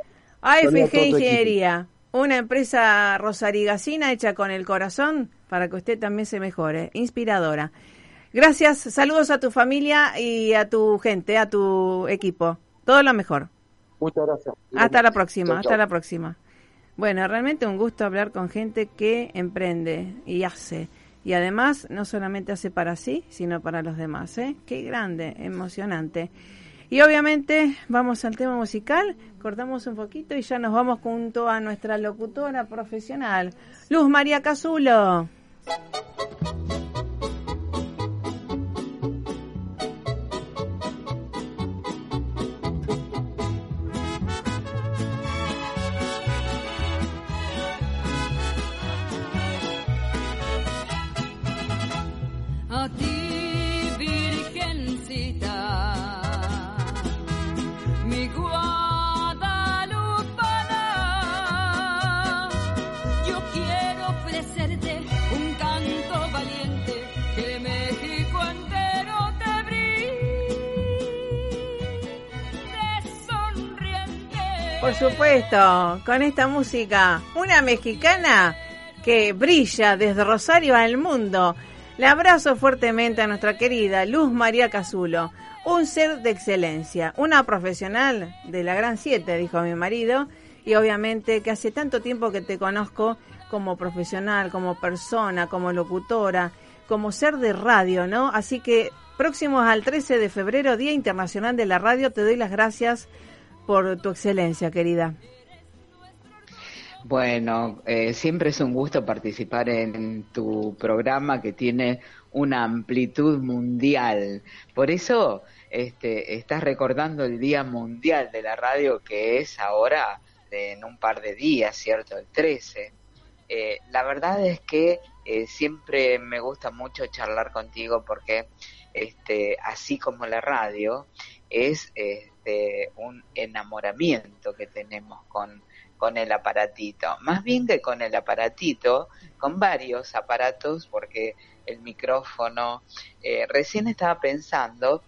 AFG. Ingeniería, una empresa rosarigacina hecha con el corazón para que usted también se mejore. Inspiradora. Gracias, saludos a tu familia y a tu gente, a tu equipo. Todo lo mejor. Muchas gracias. Hasta la próxima, hasta la próxima. Bueno, realmente un gusto hablar con gente que emprende y hace. Y además no solamente hace para sí, sino para los demás. ¿eh? Qué grande, emocionante. Y obviamente vamos al tema musical, cortamos un poquito y ya nos vamos junto a nuestra locutora profesional, Luz María Casulo. Supuesto, con esta música, una mexicana que brilla desde Rosario al mundo. Le abrazo fuertemente a nuestra querida Luz María Casulo, un ser de excelencia, una profesional de la Gran Siete, dijo mi marido, y obviamente que hace tanto tiempo que te conozco como profesional, como persona, como locutora, como ser de radio, ¿no? Así que próximos al 13 de febrero, Día Internacional de la Radio, te doy las gracias por tu excelencia, querida. Bueno, eh, siempre es un gusto participar en tu programa que tiene una amplitud mundial. Por eso este, estás recordando el Día Mundial de la Radio que es ahora en un par de días, ¿cierto? El 13. Eh, la verdad es que eh, siempre me gusta mucho charlar contigo porque este, así como la radio es este, un enamoramiento que tenemos con con el aparatito. Más bien que con el aparatito, con varios aparatos, porque el micrófono, eh, recién estaba pensando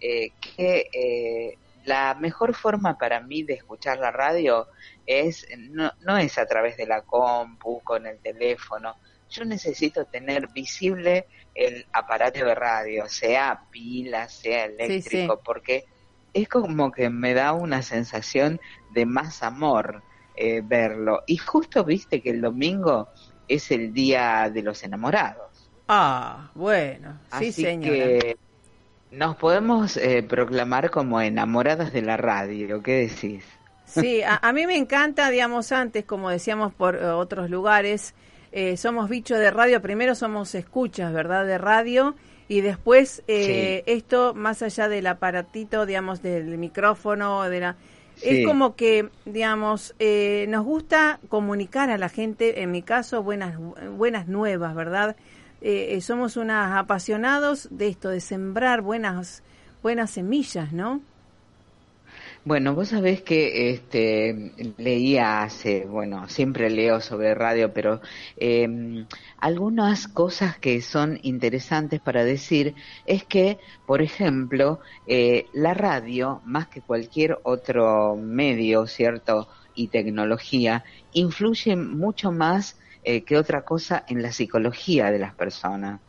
eh, que eh, la mejor forma para mí de escuchar la radio es no, no es a través de la compu, con el teléfono. Yo necesito tener visible el aparato de radio, sea pila, sea eléctrico, porque es como que me da una sensación de más amor eh, verlo. Y justo viste que el domingo es el día de los enamorados. Ah, bueno, sí, Así señora. que nos podemos eh, proclamar como enamoradas de la radio. ¿Qué decís? Sí, a, a mí me encanta, digamos, antes, como decíamos por eh, otros lugares, eh, somos bichos de radio, primero somos escuchas, ¿verdad? De radio, y después eh, esto, más allá del aparatito, digamos, del micrófono, de la... Sí. Es como que, digamos, eh, nos gusta comunicar a la gente, en mi caso, buenas, buenas nuevas, ¿verdad? Eh, eh, somos unas apasionados de esto, de sembrar buenas, buenas semillas, ¿no? Bueno, vos sabés que este, leía hace, bueno, siempre leo sobre radio, pero eh, algunas cosas que son interesantes para decir es que, por ejemplo, eh, la radio, más que cualquier otro medio, ¿cierto? Y tecnología, influye mucho más eh, que otra cosa en la psicología de las personas.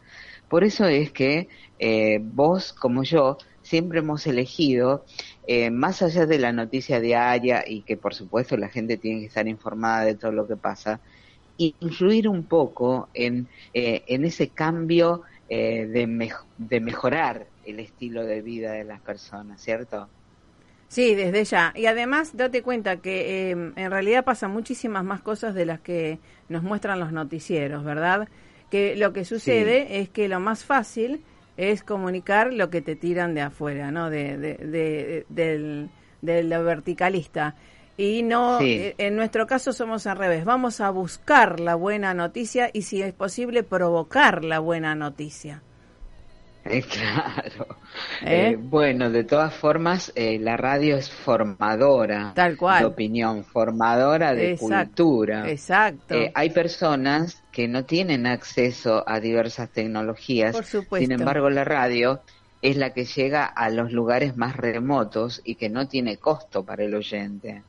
Por eso es que eh, vos, como yo, siempre hemos elegido, eh, más allá de la noticia diaria y que por supuesto la gente tiene que estar informada de todo lo que pasa, influir un poco en, eh, en ese cambio eh, de, de mejorar el estilo de vida de las personas, ¿cierto? Sí, desde ya. Y además, date cuenta que eh, en realidad pasan muchísimas más cosas de las que nos muestran los noticieros, ¿verdad? Que lo que sucede es que lo más fácil es comunicar lo que te tiran de afuera, ¿no? De, de, de, del, de lo verticalista. Y no, Sí. eh, en nuestro caso somos al revés. Vamos a buscar la buena noticia y si es posible provocar la buena noticia. [laughs] Eh, claro. ¿Eh? Eh, bueno, de todas formas, eh, la radio es formadora Tal cual. de opinión, formadora de Exacto, cultura. Exacto. Hay personas que no tienen acceso a diversas tecnologías. Por supuesto. Sin embargo, la radio es la que llega a los lugares más remotos y que no tiene costo para el oyente.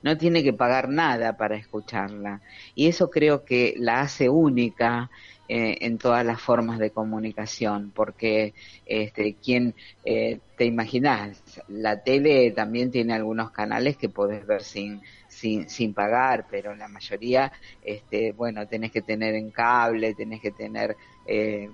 No tiene que pagar nada para escucharla. Y eso creo que la hace única eh, en todas las formas de comunicación, porque este, quien eh, te imaginas, la tele también tiene algunos canales que podés ver sin, sin, sin pagar, pero la mayoría, este, bueno, tenés que tener en cable, tenés que tener, eh,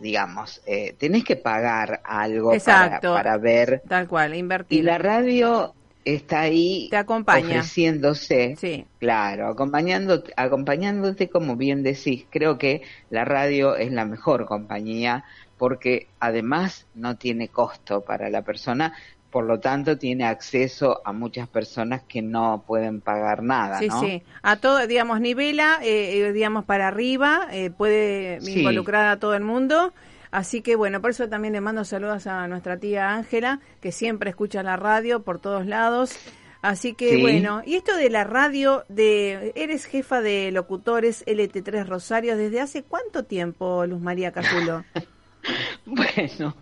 digamos, eh, tenés que pagar algo para, Exacto. para ver. Tal cual, invertir. Y la radio está ahí Te acompaña. ofreciéndose, Sí. claro, acompañándote, acompañándote como bien decís. Creo que la radio es la mejor compañía porque además no tiene costo para la persona, por lo tanto tiene acceso a muchas personas que no pueden pagar nada, Sí, ¿no? sí. A todo, digamos, nivela, eh, eh, digamos, para arriba, eh, puede Sí. involucrar a todo el mundo. Así que bueno, por eso también le mando saludos a nuestra tía Ángela, que siempre escucha la radio por todos lados. Así que Sí. bueno, y esto de la radio, de eres jefa de locutores LT3 Rosario, ¿desde hace cuánto tiempo, Luz María Cazulo? [laughs] [laughs] Bueno,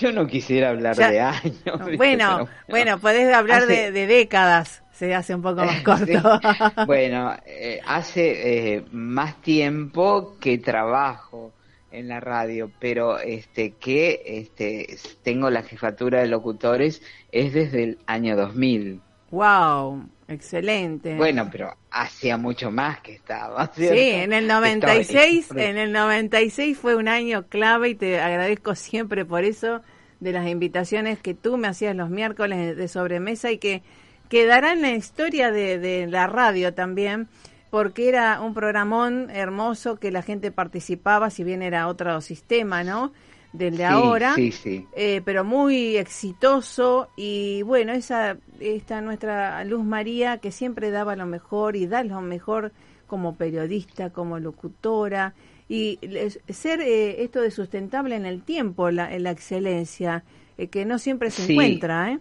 yo no quisiera hablar Ya- de años. bueno, Pero bueno, podés hablar Hace- de, de décadas, se hace un poco más [laughs] corto. Sí. [laughs] Bueno, eh, hace eh, más tiempo que trabajo en la radio, pero este que este tengo la jefatura de locutores es desde el año 2000. Wow, excelente. Bueno, pero hacía mucho más que estaba. Sí, ¿cierto? en el Estaba 96, siempre- en el 96 fue un año clave y te agradezco siempre por eso de las invitaciones que tú me hacías los miércoles de sobremesa y que quedará en la historia de, de la radio también porque era un programón hermoso que la gente participaba, si bien era otro sistema, ¿no? Del de Sí, ahora Sí, sí. eh, pero muy exitoso y bueno, esa esta nuestra Luz María que siempre daba lo mejor y da lo mejor como periodista, como locutora y les- ser eh, esto de sustentable en el tiempo, la, en la excelencia, eh, que no siempre se encuentra, ¿eh?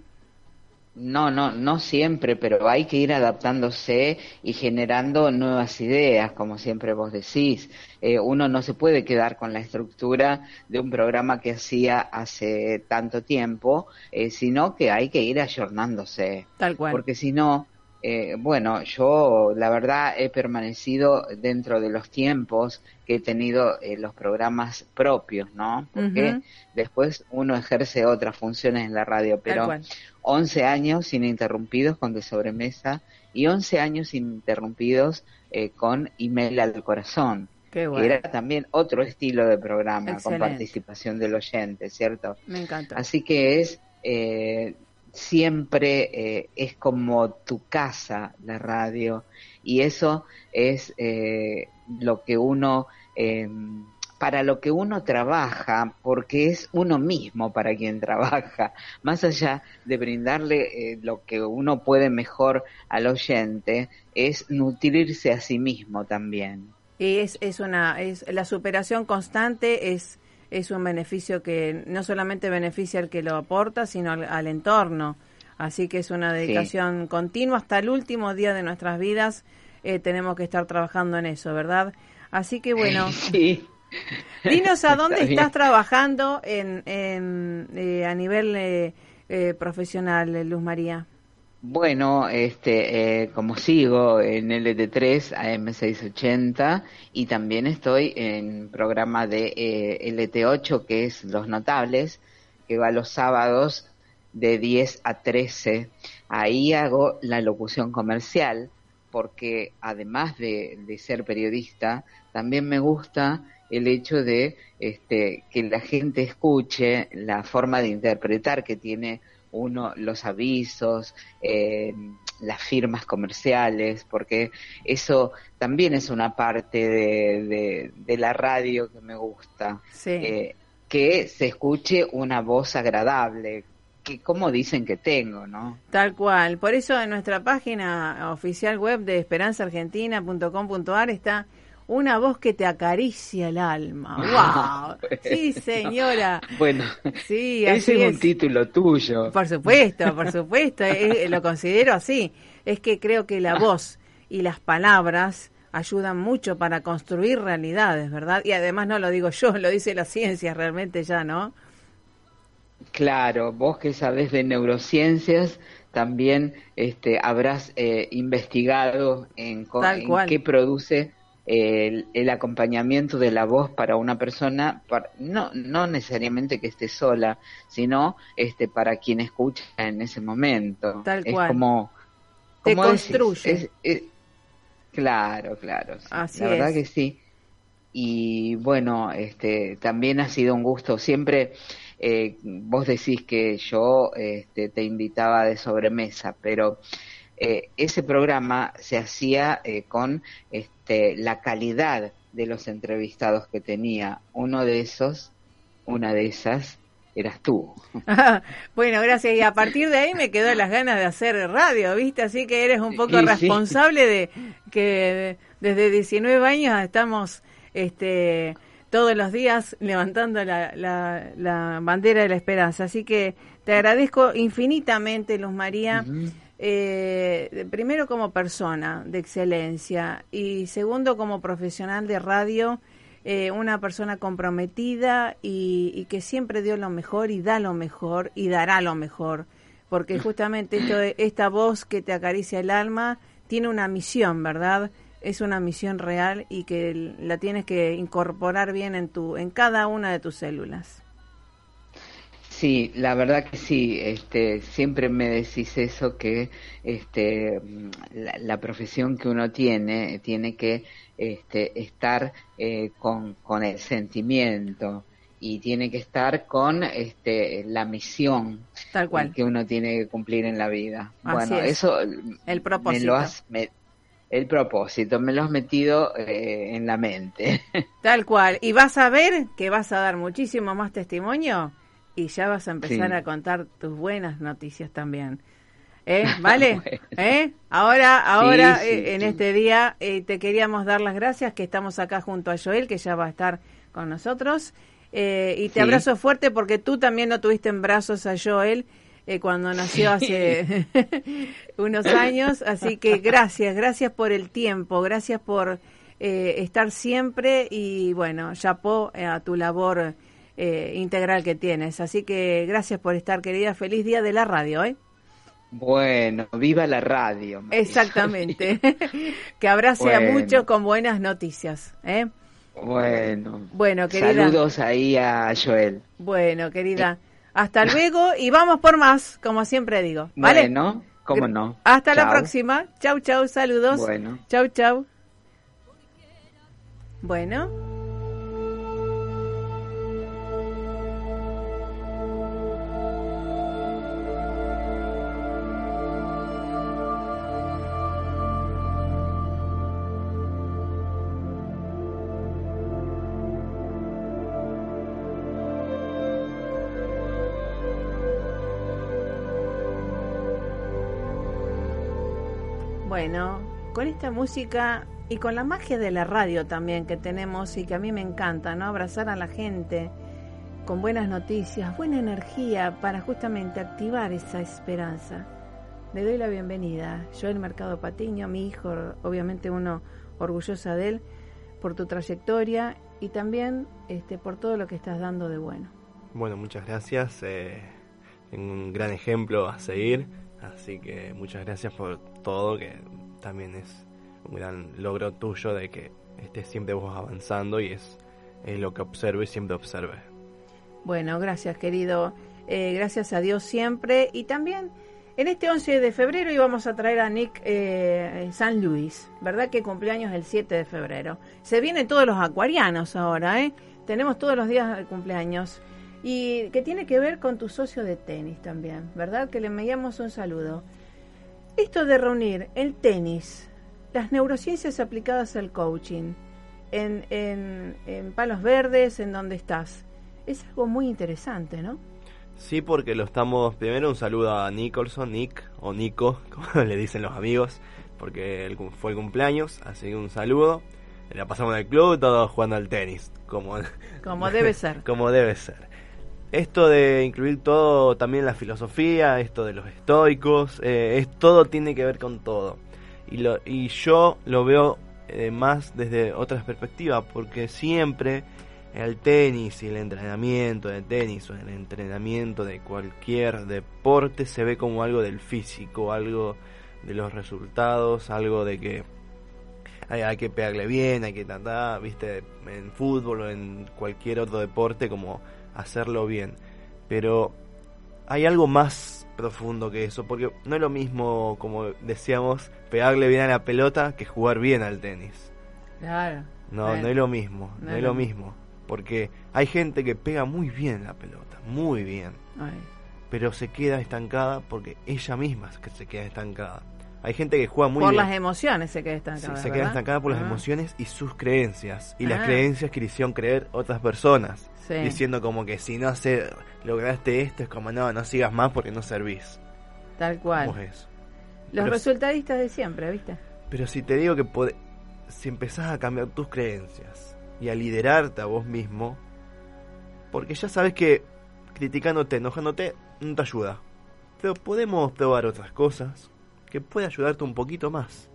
No, no, no siempre, pero hay que ir adaptándose y generando nuevas ideas, como siempre vos decís. Eh, uno no se puede quedar con la estructura de un programa que hacía hace tanto tiempo, eh, sino que hay que ir ayornándose. Tal cual. Porque si no, eh, bueno, yo la verdad he permanecido dentro de los tiempos que he tenido eh, los programas propios, ¿no? Porque después uno ejerce otras funciones en la radio, pero 11 años ininterrumpidos con De Sobremesa y 11 años ininterrumpidos eh, con Email al Corazón. Qué bueno. Era también otro estilo de programa con participación del oyente, ¿cierto? Me encanta. Así que es eh, siempre eh, es como tu casa la radio y eso es eh, lo que uno eh, para lo que uno trabaja porque es uno mismo para quien trabaja [laughs] más allá de brindarle lo que uno puede mejor al oyente es nutrirse a sí mismo también y es es una es la superación constante es es un beneficio que no solamente beneficia al que lo aporta, sino al, entorno. Así que es una dedicación continua hasta el último día de nuestras vidas. Eh, tenemos que estar trabajando en eso, ¿verdad? Así que bueno, [laughs] sí. [laughs] dinos a dónde estás trabajando en, en eh, a nivel eh, eh, profesional, Luz María. Bueno, este, eh, como sigo en LT3 AM680 y también estoy en programa de eh, LT8 que es Los Notables, que va los sábados de 10 a 13. Ahí hago la locución comercial porque además de, de ser periodista, también me gusta el hecho de este, que la gente escuche la forma de interpretar que tiene uno los avisos, eh, las firmas comerciales, porque eso también es una parte de, de, la radio que me gusta. Eh, que se escuche una voz agradable, que como dicen que tengo, ¿no? Tal cual. Por eso en nuestra página oficial web de esperanzaargentina.com.ar está una voz que te acaricia el alma. [laughs] ¡Wow! Sí, señora. Bueno, sí, ese es un título tuyo. Por supuesto, por supuesto. lo considero así. Es que creo que la voz y las palabras ayudan mucho para construir realidades, ¿verdad? Y además no lo digo yo, lo dice la ciencia realmente ya, ¿no? Claro, vos que sabés de neurociencias, también este, habrás eh, investigado en, en qué produce el, el, acompañamiento de la voz para una persona, no, no necesariamente que esté sola, sino este para quien escucha en ese momento. Tal es cual. como, Te construye. claro, claro. Así la verdad es. que sí. Y bueno, este, también ha sido un gusto. Siempre eh, vos decís que yo este, te invitaba de sobremesa, pero eh, ese programa se hacía eh, con este, la calidad de los entrevistados que tenía. Uno de esos, una de esas, eras tú. [laughs] bueno, gracias. Y a partir de ahí me quedó las ganas de hacer radio, ¿viste? Así que eres un poco Y sí. responsable de que desde 19 años estamos este, todos los días levantando la, la, la bandera de la esperanza. Así que te agradezco infinitamente, Luz María. Eh, primero como persona de excelencia y segundo como profesional de radio, eh, una persona comprometida y, y que siempre dio lo mejor y da lo mejor y dará lo mejor, porque [laughs] justamente esto, esta voz que te acaricia el alma tiene una misión, ¿verdad? Es una misión real y que la tienes que incorporar bien en tu, en cada una de tus células. Sí, la verdad que sí. Este, siempre me decís eso que este, la, la profesión que uno tiene tiene que este, estar eh, con, con el sentimiento y tiene que estar con este, la misión Tal cual. que uno tiene que cumplir en la vida. Así bueno, es. eso El me propósito. lo has, me- el propósito me lo has metido eh, en la mente. [laughs] Tal cual. Y vas a ver que vas a dar muchísimo más testimonio y ya vas a empezar Sí. a contar tus buenas noticias también. ¿Eh? [laughs] ¿Vale? Bueno. ¿Eh? Ahora, ahora Sí, eh, en este día eh, te queríamos dar las gracias que estamos acá junto a Joel, que ya va a estar con nosotros. Eh, y te abrazo fuerte porque tú también lo tuviste en brazos a Joel eh, cuando nació [laughs] hace [laughs] unos años. Así que gracias, gracias por el tiempo, gracias por eh, estar siempre y bueno, chapó a tu labor integral que tienes. Así que gracias por estar, querida. Feliz día de la radio, ¿eh? Bueno, viva la radio. Exactamente. [laughs] que abrace a muchos con buenas noticias. ¿eh? Bueno. Bueno, querida. Saludos ahí a Joel. Bueno, querida. Hasta [laughs] luego y vamos por más, como siempre digo. ¿Vale? Bueno, cómo no. Hasta la próxima. Chau, chau, saludos. Bueno. Chau, chau. Bueno. Bueno, con esta música y con la magia de la radio también que tenemos y que a mí me encanta, ¿no? Abrazar a la gente con buenas noticias, buena energía para justamente activar esa esperanza. Le doy la bienvenida. Yo el Mercado Patiño, mi hijo, obviamente uno orgullosa de él, por tu trayectoria y también este, por todo lo que estás dando de bueno. Bueno, muchas gracias. Eh, un gran ejemplo a seguir Así que muchas gracias por todo, que también es un gran logro tuyo de que estés siempre vos avanzando y es, lo que observo y siempre observe. Bueno, gracias querido. Eh, gracias a Dios siempre. Y también en este 11 de febrero íbamos a traer a Nick eh, San Luis, ¿verdad? Que cumpleaños el 7 de febrero. Se vienen todos los acuarianos ahora, ¿eh? Tenemos todos los días de cumpleaños y que tiene que ver con tu socio de tenis también, ¿verdad? Que le enviamos un saludo. Esto de reunir el tenis, las neurociencias aplicadas al coaching, en, en, Palos Verdes, en donde estás, es algo muy interesante, ¿no? Sí, porque lo estamos. Primero, un saludo a Nicholson, Nick o Nico, [laughs] como le dicen los amigos, porque fue el cumpleaños, así que un saludo. La pasamos en el club, todos jugando al tenis, como, como debe ser. [laughs] como debe ser esto de incluir todo, también la filosofía, esto de los estoicos, eh, es todo tiene que ver con todo. Y, lo, y yo lo veo eh, más desde otras perspectivas, porque siempre el tenis y el entrenamiento de tenis o el entrenamiento de cualquier deporte se ve como algo del físico, algo de los resultados, algo de que hay, hay que pegarle bien, hay que tratar, viste, en fútbol o en cualquier otro deporte como hacerlo bien. Pero hay algo más profundo que eso, porque no es lo mismo, como decíamos, pegarle bien a la pelota que jugar bien al tenis. Claro. No, no es lo mismo, no, es lo mismo. Porque hay gente que pega muy bien la pelota, muy bien. Pero se queda estancada porque ella misma que se queda estancada. Hay gente que juega muy por bien. Las emociones se queda estancada. se queda estancada por las ah. emociones y sus creencias. Y las ah. creencias que le hicieron creer otras personas diciendo como que si no hace, lograste esto, es como no, no sigas más porque no servís. Tal cual. Los resultadistas de siempre, ¿viste? Pero si te digo que si empezás a cambiar tus creencias y a liderarte a vos mismo, porque ya sabes que criticándote, enojándote, no te ayuda. Pero podemos probar otras cosas que puede ayudarte un poquito más.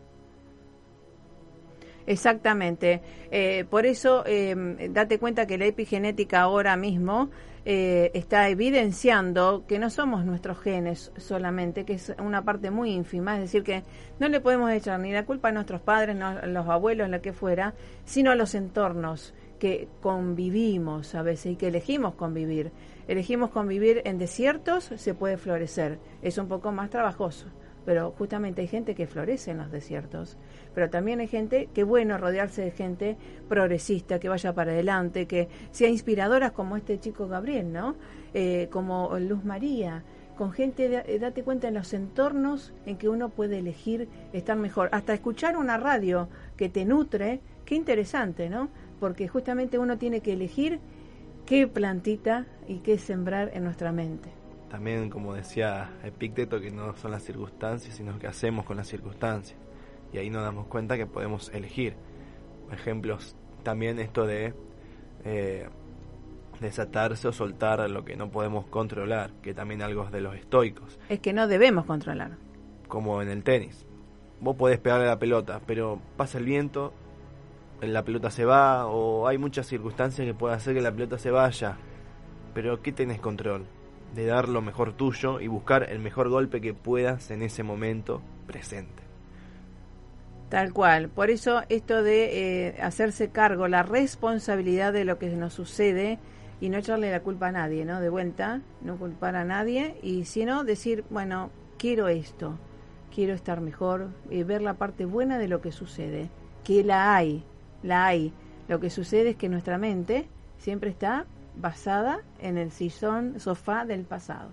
Exactamente. Eh, por eso, eh, date cuenta que la epigenética ahora mismo eh, está evidenciando que no somos nuestros genes solamente, que es una parte muy ínfima, es decir, que no le podemos echar ni la culpa a nuestros padres, a los abuelos, lo que fuera, sino a los entornos que convivimos a veces y que elegimos convivir. Elegimos convivir en desiertos, se puede florecer. Es un poco más trabajoso pero justamente hay gente que florece en los desiertos, pero también hay gente que bueno rodearse de gente progresista, que vaya para adelante, que sea inspiradoras como este chico Gabriel, ¿no? Eh, como Luz María, con gente, eh, date cuenta en los entornos en que uno puede elegir estar mejor, hasta escuchar una radio que te nutre, qué interesante, ¿no? Porque justamente uno tiene que elegir qué plantita y qué sembrar en nuestra mente también, como decía Epicteto, que no son las circunstancias, sino que hacemos con las circunstancias. Y ahí nos damos cuenta que podemos elegir. Ejemplos, también esto de eh, desatarse o soltar lo que no podemos controlar, que también algo es de los estoicos, Es que no debemos controlar. como en el tenis. Vos podés pegarle a la pelota, pero pasa el viento, la pelota se va, o hay muchas circunstancias que pueden hacer que la pelota se vaya. Pero ¿qué tenés control? De dar lo mejor tuyo y buscar el mejor golpe que puedas en ese momento presente. Tal cual. Por eso esto de eh, hacerse cargo, la responsabilidad de lo que nos sucede y no echarle la culpa a nadie, ¿no? De vuelta, no culpar a nadie y sino decir, bueno, quiero esto, quiero estar mejor y ver la parte buena de lo que sucede, que la hay, la hay. Lo que sucede es que nuestra mente siempre está basada en el sillón, sofá del pasado.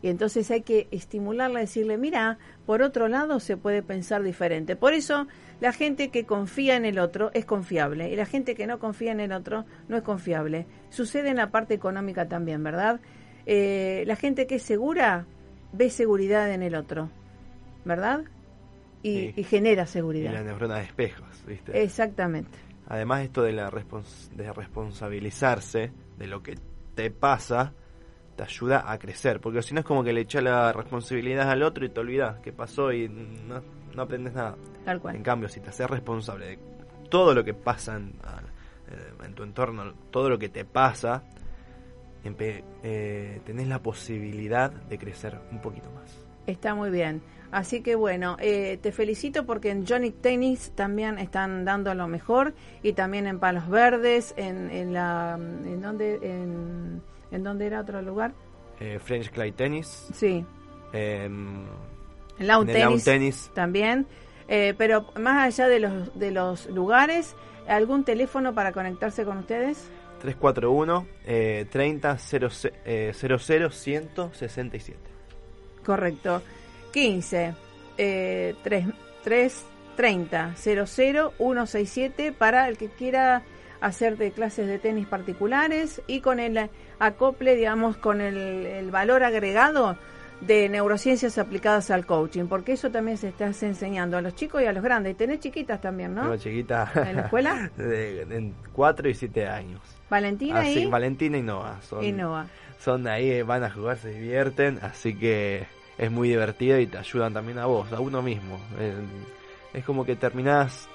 Y entonces hay que estimularla, decirle, mira, por otro lado se puede pensar diferente. Por eso la gente que confía en el otro es confiable y la gente que no confía en el otro no es confiable. Sucede en la parte económica también, ¿verdad? Eh, la gente que es segura ve seguridad en el otro, ¿verdad? Y, Sí. y genera Y seguridad. la neurona de espejos, ¿viste? Exactamente. Además esto de la respons- de responsabilizarse de lo que te pasa te ayuda a crecer, porque si no es como que le echas la responsabilidad al otro y te olvidas qué pasó y no, no aprendes nada. Tal cual. En cambio, si te haces responsable de todo lo que pasa en, eh, en tu entorno, todo lo que te pasa, eh, tenés la posibilidad de crecer un poquito más. Está muy bien. Así que bueno, eh, te felicito porque en Johnny Tennis también están dando lo mejor y también en Palos Verdes, en, en la, en donde, en, en dónde era otro lugar. Eh, French Clay Tennis, Sí, em, en Lawn en el Tennis, Tennis, también. Eh, pero más allá de los de los lugares, algún teléfono para conectarse con ustedes. 341 eh, 30 00 eh, 00 167. Correcto. 15 eh, 3, 3 30 00 167 para el que quiera hacer de clases de tenis particulares y con el acople, digamos, con el, el valor agregado de neurociencias aplicadas al coaching, porque eso también se está enseñando a los chicos y a los grandes. Y tenés chiquitas también, ¿no? Tengo chiquita. ¿En la escuela? [laughs] de, de 4 y 7 años. Valentina Así, y, Valentina y Noah. Son, y Noah. son ahí, van a jugar, se divierten, así que es muy divertido y te ayudan también a vos, a uno mismo. Es como que terminás.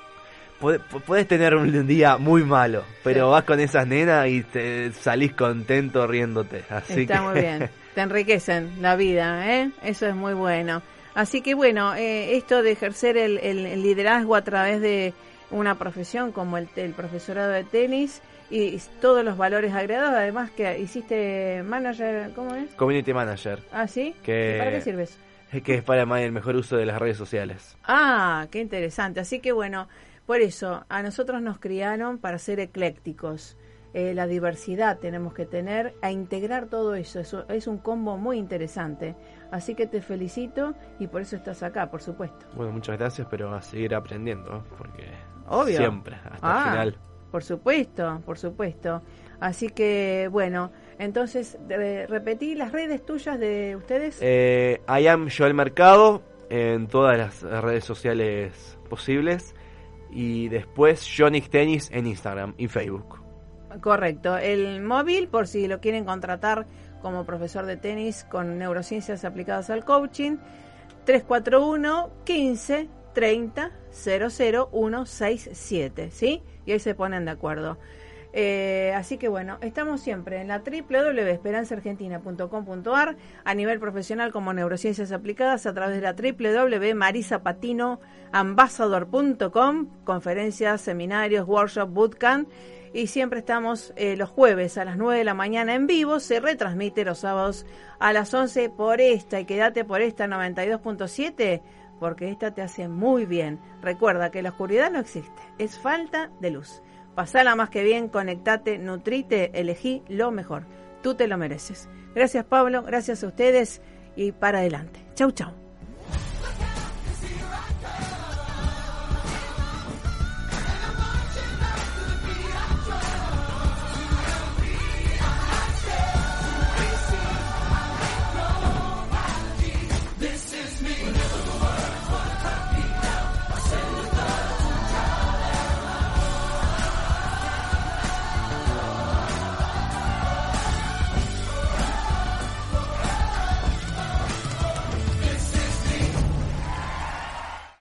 Podés tener un día muy malo, pero Sí. vas con esas nenas y te salís contento riéndote. Así Está que, muy bien. [laughs] Te enriquecen la vida, ¿eh? Eso es muy bueno. Así que bueno, eh, esto de ejercer el, el- el liderazgo a través de una profesión como el, el profesorado de tenis y, todos los valores agregados, además que hiciste manager, ¿cómo es? Community Manager, Ah, sí. Que- ¿Y ¿Para qué sirves? es que es para el mejor uso de las redes sociales. Ah, qué interesante. Así que bueno, por eso a nosotros nos criaron para ser eclécticos. Eh, la diversidad tenemos que tener, a integrar todo eso. eso. Es un combo muy interesante. Así que te felicito y por eso estás acá, por supuesto. Bueno, muchas gracias, pero a seguir aprendiendo, porque Obvio. siempre, hasta Ah, el final. Por supuesto, por supuesto. Así que bueno, entonces re- repetí las redes tuyas de ustedes. Eh, I am Joel Mercado en todas las redes sociales posibles. Y después Jonix Tennis en Instagram y Facebook. Correcto. El móvil, por si lo quieren contratar como profesor de tenis con neurociencias aplicadas al coaching, 341 15 30 00167, ¿sí? Y ahí se ponen de acuerdo. Eh, así que bueno, estamos siempre en la www.esperanzaargentina.com.ar a nivel profesional como neurociencias aplicadas a través de la www.marisapatinoambassador.com conferencias, seminarios, workshops, bootcamp y siempre estamos eh, los jueves a las 9 de la mañana en vivo, se retransmite los sábados a las 11 por esta y quédate por esta 92.7 porque esta te hace muy bien. Recuerda que la oscuridad no existe, es falta de luz. Pasala más que bien, conectate, nutrite, elegí lo mejor. Tú te lo mereces. Gracias Pablo, gracias a ustedes y para adelante. Chau, chau.